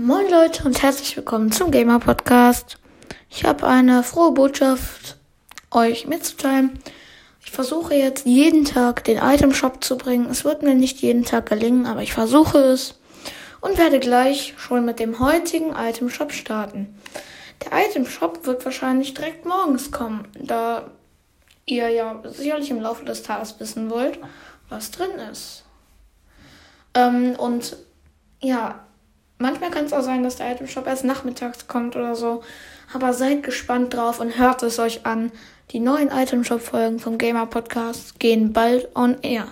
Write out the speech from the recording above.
Moin Leute und herzlich willkommen zum Gamer Podcast. Ich habe eine frohe Botschaft euch mitzuteilen. Ich versuche jetzt jeden Tag den Item Shop zu bringen. Es wird mir nicht jeden Tag gelingen, aber ich versuche es und werde gleich schon mit dem heutigen Item Shop starten. Der Item Shop wird wahrscheinlich direkt morgens kommen, da ihr ja sicherlich im Laufe des Tages wissen wollt, was drin ist. Ähm, und ja, kann es auch sein, dass der Item Shop erst nachmittags kommt oder so. Aber seid gespannt drauf und hört es euch an. Die neuen Item Shop Folgen vom Gamer Podcast gehen bald on air.